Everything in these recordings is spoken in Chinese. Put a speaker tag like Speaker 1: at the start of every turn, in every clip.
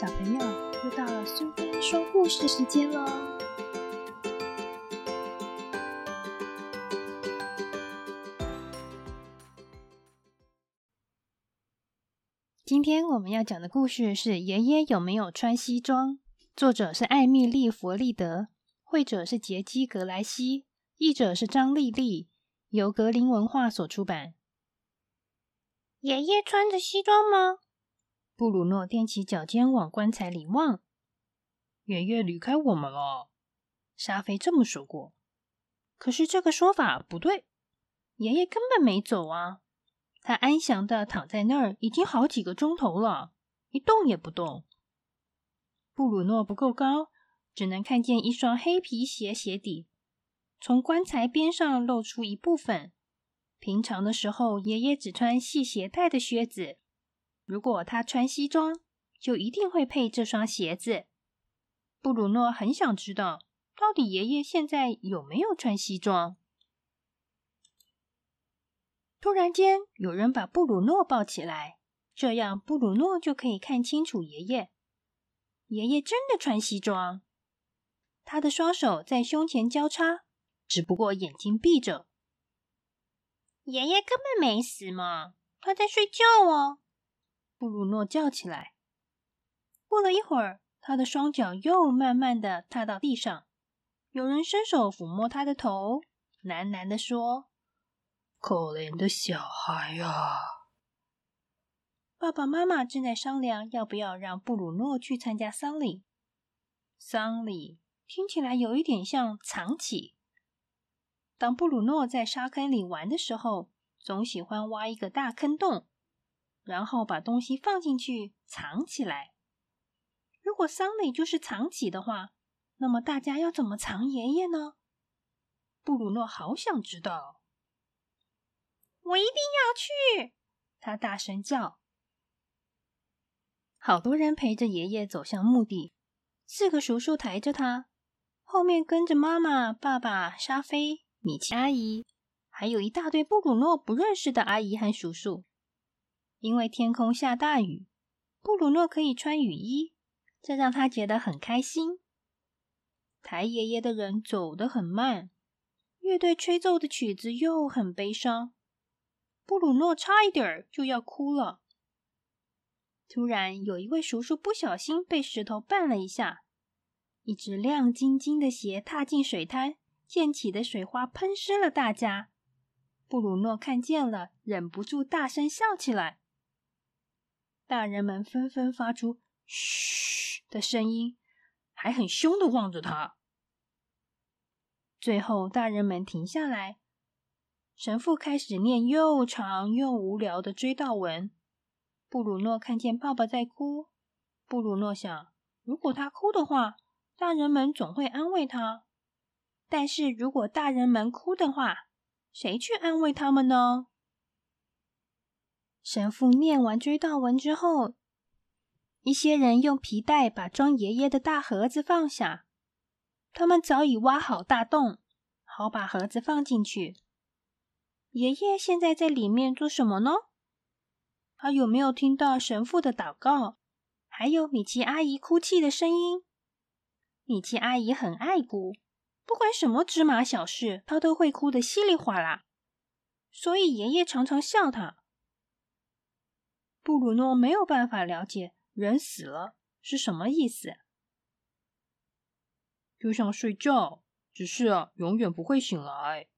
Speaker 1: 小朋友，又到了苏菲说故事时间喽！今天我们要讲的故事是《爷爷有没有穿西装》，作者是艾米丽·弗利德，绘者是杰基·格莱西，译者是张丽丽，由格林文化所出版。
Speaker 2: 爷爷穿着西装吗？
Speaker 1: 布鲁诺踮起脚尖往棺材里望。
Speaker 3: 爷爷离开我们了，
Speaker 1: 沙菲这么说过。可是这个说法不对，爷爷根本没走啊！他安详的躺在那儿，已经好几个钟头了，一动也不动。布鲁诺不够高，只能看见一双黑皮鞋鞋底从棺材边上露出一部分。平常的时候，爷爷只穿系鞋带的靴子。如果他穿西装，就一定会配这双鞋子。布鲁诺很想知道，到底爷爷现在有没有穿西装。突然间，有人把布鲁诺抱起来，这样布鲁诺就可以看清楚爷爷。爷爷真的穿西装，他的双手在胸前交叉，只不过眼睛闭着。
Speaker 2: 爷爷根本没死嘛，他在睡觉哦。
Speaker 1: 布鲁诺叫起来。过了一会儿，他的双脚又慢慢的踏到地上。有人伸手抚摸他的头，喃喃的说：“
Speaker 3: 可怜的小孩呀！”
Speaker 1: 爸爸妈妈正在商量要不要让布鲁诺去参加丧礼。丧礼听起来有一点像藏起。当布鲁诺在沙坑里玩的时候，总喜欢挖一个大坑洞。然后把东西放进去藏起来。如果丧礼就是藏起的话，那么大家要怎么藏爷爷呢？布鲁诺好想知道。
Speaker 2: 我一定要去！
Speaker 1: 他大声叫。好多人陪着爷爷走向墓地，四个叔叔抬着他，后面跟着妈妈、爸爸、沙菲、米奇阿姨，还有一大堆布鲁诺不认识的阿姨和叔叔。因为天空下大雨，布鲁诺可以穿雨衣，这让他觉得很开心。抬爷爷的人走得很慢，乐队吹奏的曲子又很悲伤，布鲁诺差一点就要哭了。突然，有一位叔叔不小心被石头绊了一下，一只亮晶晶的鞋踏进水滩，溅起的水花喷湿了大家。布鲁诺看见了，忍不住大声笑起来。大人们纷纷发出“嘘”的声音，还很凶的望着他。最后，大人们停下来，神父开始念又长又无聊的追悼文。布鲁诺看见爸爸在哭，布鲁诺想，如果他哭的话，大人们总会安慰他；但是如果大人们哭的话，谁去安慰他们呢？神父念完追悼文之后，一些人用皮带把装爷爷的大盒子放下。他们早已挖好大洞，好把盒子放进去。爷爷现在在里面做什么呢？他有没有听到神父的祷告？还有米奇阿姨哭泣的声音？米奇阿姨很爱哭，不管什么芝麻小事，她都会哭得稀里哗啦。所以爷爷常常笑她。布鲁诺没有办法了解人死了是什么意思，
Speaker 3: 就像睡觉，只是啊，永远不会醒来。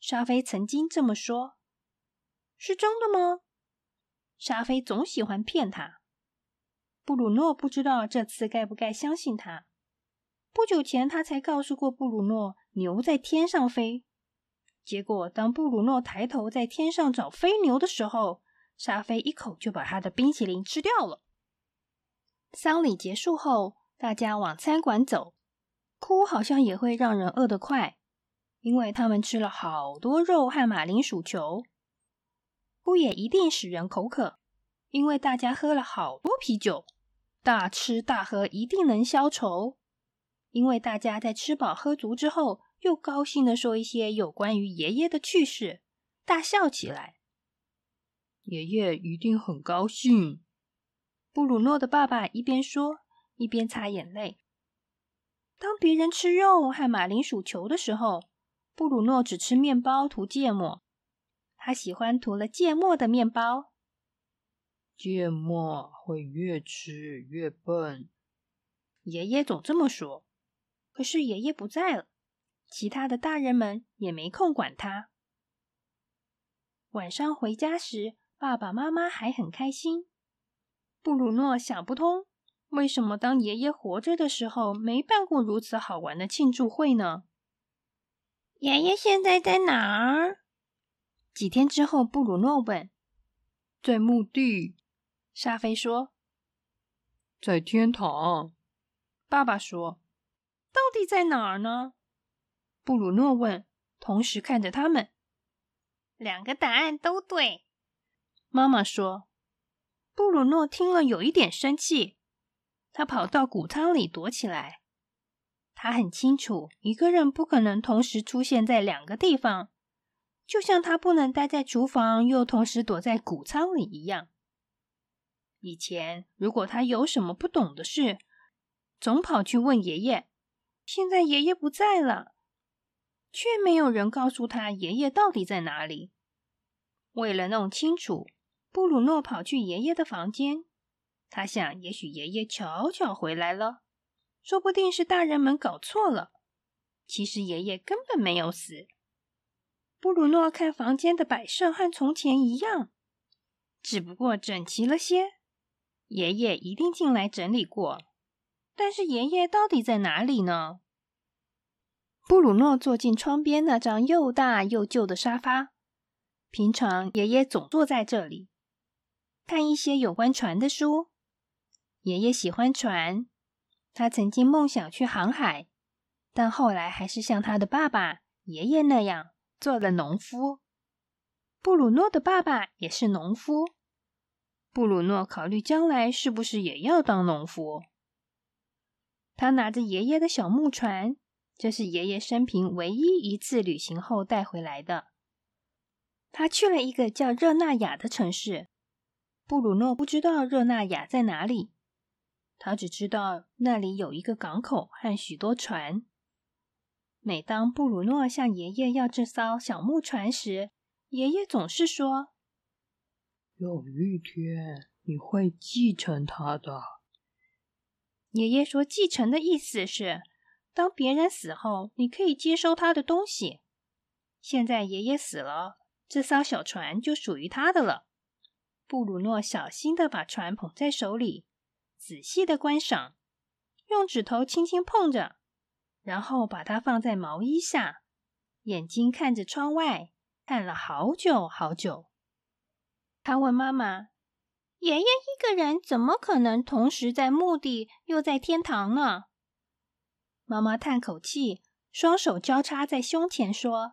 Speaker 1: 沙菲曾经这么说，是真的吗？沙菲总喜欢骗他。布鲁诺不知道这次该不该相信他。不久前他才告诉过布鲁诺牛在天上飞，结果当布鲁诺抬头在天上找飞牛的时候。沙菲一口就把他的冰淇淋吃掉了。丧礼结束后，大家往餐馆走。哭好像也会让人饿得快，因为他们吃了好多肉和马铃薯球。哭也一定使人口渴，因为大家喝了好多啤酒。大吃大喝一定能消愁，因为大家在吃饱喝足之后，又高兴的说一些有关于爷爷的趣事，大笑起来。
Speaker 3: 爷爷一定很高兴。
Speaker 1: 布鲁诺的爸爸一边说，一边擦眼泪。当别人吃肉和马铃薯球的时候，布鲁诺只吃面包涂芥末。他喜欢涂了芥末的面包。
Speaker 3: 芥末会越吃越笨，
Speaker 1: 爷爷总这么说。可是爷爷不在了，其他的大人们也没空管他。晚上回家时，爸爸妈妈还很开心。布鲁诺想不通，为什么当爷爷活着的时候没办过如此好玩的庆祝会呢？
Speaker 2: 爷爷现在在哪儿？
Speaker 1: 几天之后，布鲁诺问：“
Speaker 3: 在墓地。”
Speaker 1: 沙菲说：“
Speaker 3: 在天堂。”
Speaker 1: 爸爸说：“到底在哪儿呢？”布鲁诺问，同时看着他们。
Speaker 2: 两个答案都对，
Speaker 1: 妈妈说。布鲁诺听了有一点生气，他跑到谷仓里躲起来。他很清楚，一个人不可能同时出现在两个地方，就像他不能待在厨房又同时躲在谷仓里一样。以前，如果他有什么不懂的事，总跑去问爷爷。现在爷爷不在了，却没有人告诉他爷爷到底在哪里。为了弄清楚，布鲁诺跑去爷爷的房间。他想，也许爷爷悄悄回来了，说不定是大人们搞错了。其实爷爷根本没有死。布鲁诺看房间的摆设和从前一样，只不过整齐了些。爷爷一定进来整理过，但是爷爷到底在哪里呢？布鲁诺坐进窗边那张又大又旧的沙发。平常爷爷总坐在这里，看一些有关船的书。爷爷喜欢船，他曾经梦想去航海，但后来还是像他的爸爸、爷爷那样做了农夫。布鲁诺的爸爸也是农夫。布鲁诺考虑将来是不是也要当农夫。他拿着爷爷的小木船，这是爷爷生平唯一一次旅行后带回来的。他去了一个叫热那亚的城市。布鲁诺不知道热那亚在哪里，他只知道那里有一个港口和许多船。每当布鲁诺向爷爷要这艘小木船时，爷爷总是说。
Speaker 3: 有一天你会继承他的。
Speaker 1: 爷爷说：“继承的意思是，当别人死后，你可以接收他的东西。现在爷爷死了，这艘小船就属于他的了。”布鲁诺小心的把船捧在手里，仔细的观赏，用指头轻轻碰着，然后把它放在毛衣下，眼睛看着窗外，看了好久好久。他问妈妈：“
Speaker 2: 爷爷一个人怎么可能同时在墓地又在天堂呢？”
Speaker 1: 妈妈叹口气，双手交叉在胸前说：“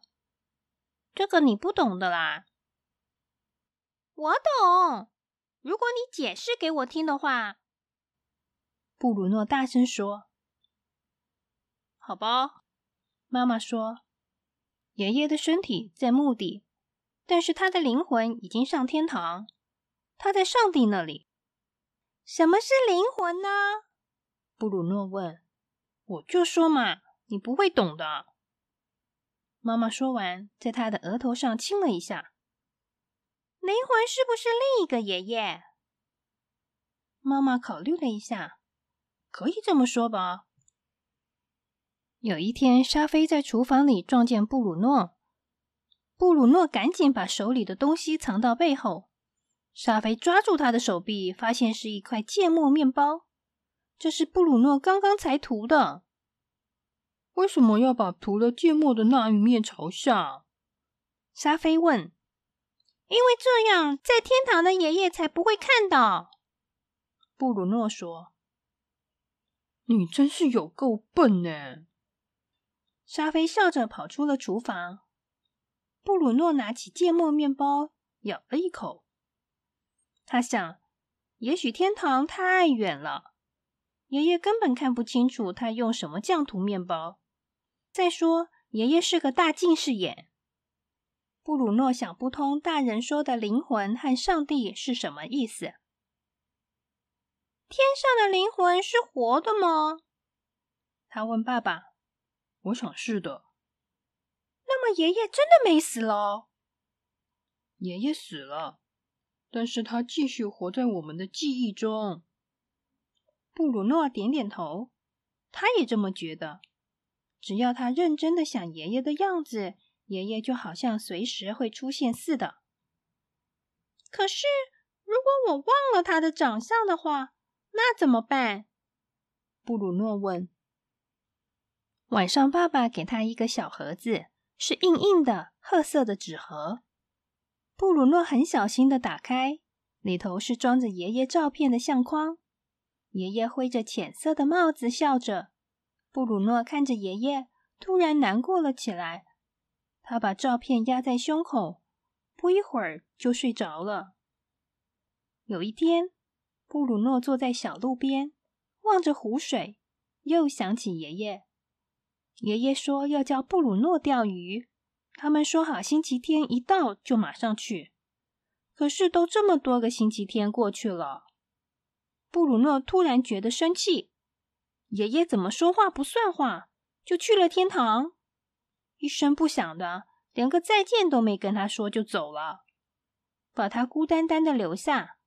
Speaker 2: 这个你不懂的啦。”“我懂，如果你解释给我听的话。”
Speaker 1: 布鲁诺大声说。
Speaker 2: “好吧。”
Speaker 1: 妈妈说：“爷爷的身体在墓地。”但是他的灵魂已经上天堂，他在上帝那里。
Speaker 2: 什么是灵魂呢？
Speaker 1: 布鲁诺问。我就说嘛，你不会懂的。妈妈说完，在他的额头上亲了一下。
Speaker 2: 灵魂是不是另一个爷爷？
Speaker 1: 妈妈考虑了一下，可以这么说吧。有一天，沙菲在厨房里撞见布鲁诺。布鲁诺赶紧把手里的东西藏到背后。沙菲抓住他的手臂，发现是一块芥末面包。这是布鲁诺刚刚才涂的。
Speaker 3: 为什么要把涂了芥末的那一面朝下？
Speaker 1: 沙菲问。
Speaker 2: 因为这样，在天堂的爷爷才不会看到。
Speaker 1: 布鲁诺说。
Speaker 3: 你真是有够笨呢！
Speaker 1: 沙菲笑着跑出了厨房。布鲁诺拿起芥末面包，咬了一口。他想，也许天堂太远了，爷爷根本看不清楚他用什么酱涂面包。再说，爷爷是个大近视眼。布鲁诺想不通，大人说的灵魂和上帝是什么意思。
Speaker 2: 天上的灵魂是活的吗？
Speaker 1: 他问爸爸。
Speaker 3: 我想是的。
Speaker 2: 那么爷爷真的没死喽？
Speaker 3: 爷爷死了，但是他继续活在我们的记忆中。
Speaker 1: 布鲁诺点点头，他也这么觉得。只要他认真的想爷爷的样子，爷爷就好像随时会出现似的。
Speaker 2: 可是，如果我忘了他的长相的话，那怎么办？
Speaker 1: 布鲁诺问。晚上，爸爸给他一个小盒子，是硬硬的褐色的纸盒。布鲁诺很小心的打开，里头是装着爷爷照片的相框。爷爷挥着浅色的帽子，笑着。布鲁诺看着爷爷，突然难过了起来。他把照片压在胸口，不一会儿就睡着了。有一天，布鲁诺坐在小路边，望着湖水，又想起爷爷。爷爷说要叫布鲁诺钓鱼，他们说好星期天一到就马上去。可是都这么多个星期天过去了，布鲁诺突然觉得生气。爷爷怎么说话不算话，就去了天堂，一声不响的，连个再见都没跟他说就走了，把他孤单单的留下。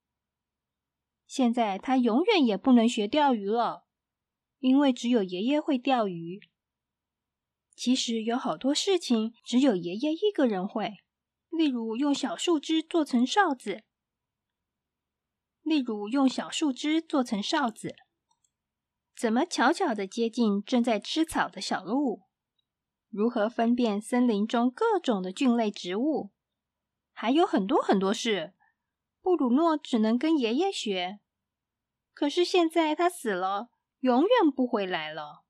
Speaker 1: 现在他永远也不能学钓鱼了，因为只有爷爷会钓鱼。其实有好多事情只有爷爷一个人会，例如用小树枝做成哨子，例如用小树枝做成哨子。怎么悄悄的接近正在吃草的小鹿？如何分辨森林中各种的菌类植物？还有很多很多事，布鲁诺只能跟爷爷学。可是现在他死了，永远不回来了。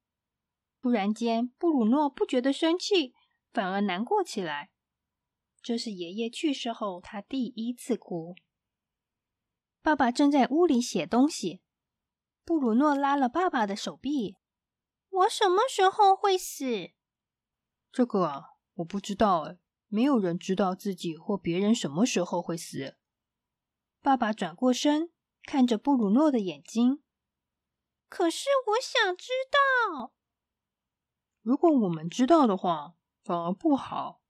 Speaker 1: 突然间，布鲁诺不觉得生气，反而难过起来。这是爷爷去世后他第一次哭。爸爸正在屋里写东西。布鲁诺拉了爸爸的手臂。
Speaker 2: 我什么时候会死？
Speaker 3: 这个啊，我不知道哎。没有人知道自己或别人什么时候会死。
Speaker 1: 爸爸转过身，看着布鲁诺的眼睛。
Speaker 2: 可是我想知道。
Speaker 3: 如果我们知道的话，反而不好。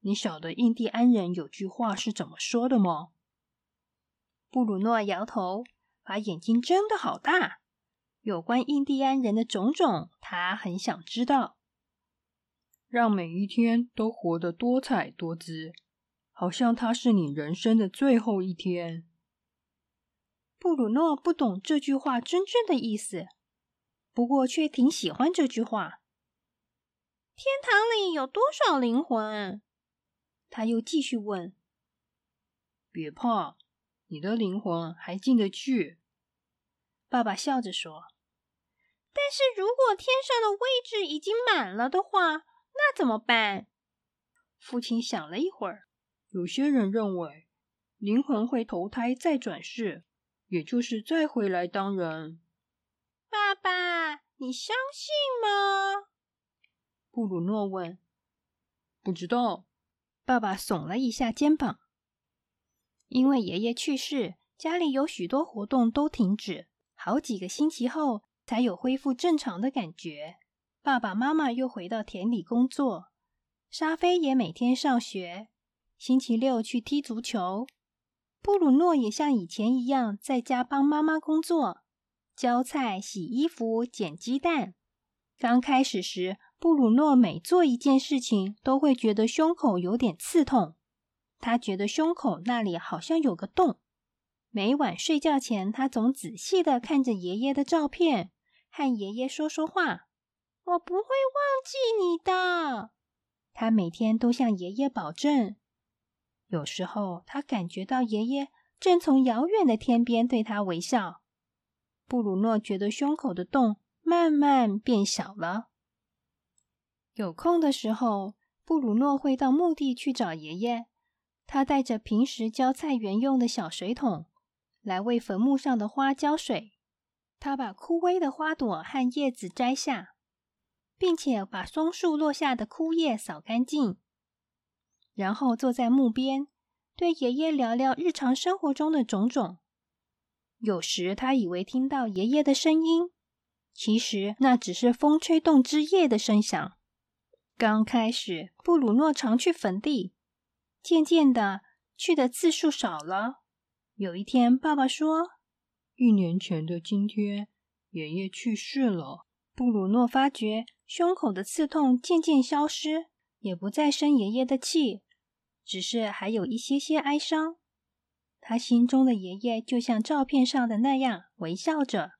Speaker 3: 你晓得印第安人有句话是怎么说的吗？
Speaker 1: 布鲁诺摇头。把眼睛睁得好大，有关印第安人的种种，他很想知道。
Speaker 3: 让每一天都活得多彩多姿，好像它是你人生的最后一天。
Speaker 1: 布鲁诺不懂这句话真正的意思，不过却挺喜欢这句话。
Speaker 2: 天堂里有多少灵魂？
Speaker 1: 他又继续问。
Speaker 3: 别怕。你的灵魂还进得去，
Speaker 1: 爸爸笑着说。
Speaker 2: 但是如果天上的位置已经满了的话，那怎么办？
Speaker 1: 父亲想了一会儿。
Speaker 3: 有些人认为，灵魂会投胎再转世，也就是再回来当人。
Speaker 2: 爸爸，你相信吗？
Speaker 3: 布鲁诺问。不知道。
Speaker 1: 爸爸耸了一下肩膀。因为爷爷去世，家里有许多活动都停止，好几个星期后才有恢复正常的感觉。爸爸妈妈又回到田里工作，沙菲也每天上学，星期六去踢足球。布鲁诺也像以前一样在家帮妈妈工作，浇菜、洗衣服、捡鸡蛋。刚开始时，布鲁诺每做一件事情都会觉得胸口有点刺痛。他觉得胸口那里好像有个洞。每晚睡觉前，他总仔细的看着爷爷的照片，和爷爷说说话。
Speaker 2: 我不会忘记你的。
Speaker 1: 他每天都向爷爷保证。有时候，他感觉到爷爷正从遥远的天边对他微笑。布鲁诺觉得胸口的洞慢慢变小了。有空的时候，布鲁诺会到墓地去找爷爷。他带着平时浇菜园用的小水桶，来为坟墓上的花浇水。他把枯萎的花朵和叶子摘下，并且把松树落下的枯叶扫干净。然后坐在墓边，对爷爷聊聊日常生活中的种种。有时他以为听到爷爷的声音，其实那只是风吹动枝叶的声响。刚开始，布鲁诺常去坟地，渐渐的去的次数少了。有一天，爸爸说：“
Speaker 3: 一年前的今天，爷爷去世了。”
Speaker 1: 布鲁诺发觉胸口的刺痛渐渐消失，也不再生爷爷的气，只是还有一些些哀伤。他心中的爷爷就像照片上的那样微笑着，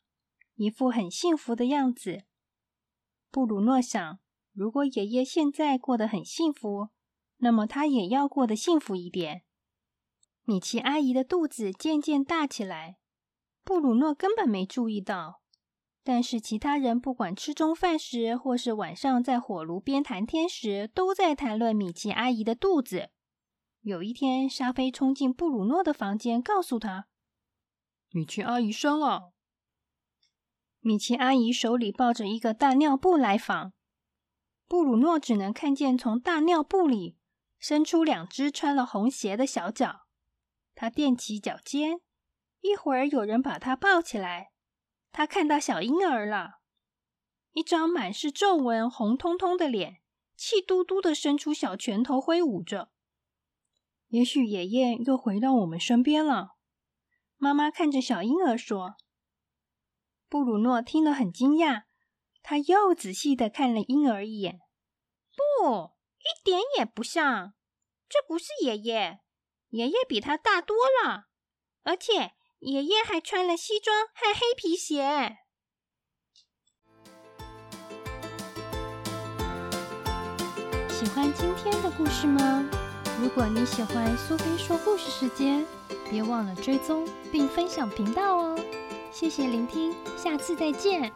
Speaker 1: 一副很幸福的样子。布鲁诺想，如果爷爷现在过得很幸福，那么他也要过得幸福一点。米奇阿姨的肚子渐渐大起来，布鲁诺根本没注意到。但是其他人不管吃中饭时，或是晚上在火炉边谈天时，都在谈论米奇阿姨的肚子。有一天，沙菲冲进布鲁诺的房间，告诉他：“
Speaker 3: 米奇阿姨生了。”
Speaker 1: 米奇阿姨手里抱着一个大尿布来访，布鲁诺只能看见从大尿布里伸出两只穿了红鞋的小脚。他踮起脚尖，一会儿有人把他抱起来，他看到小婴儿了，一张满是皱纹、红彤彤的脸，气嘟嘟的伸出小拳头挥舞着。也许爷爷又回到我们身边了。妈妈看着小婴儿说：“布鲁诺听了很惊讶，他又仔细的看了婴儿一眼。
Speaker 2: 不，一点也不像，这不是爷爷，爷爷比他大多了，而且爷爷还穿了西装和黑皮鞋。”
Speaker 1: 喜欢今天的故事吗？如果你喜欢苏菲说故事时间，别忘了追踪并分享频道哦！谢谢聆听，下次再见。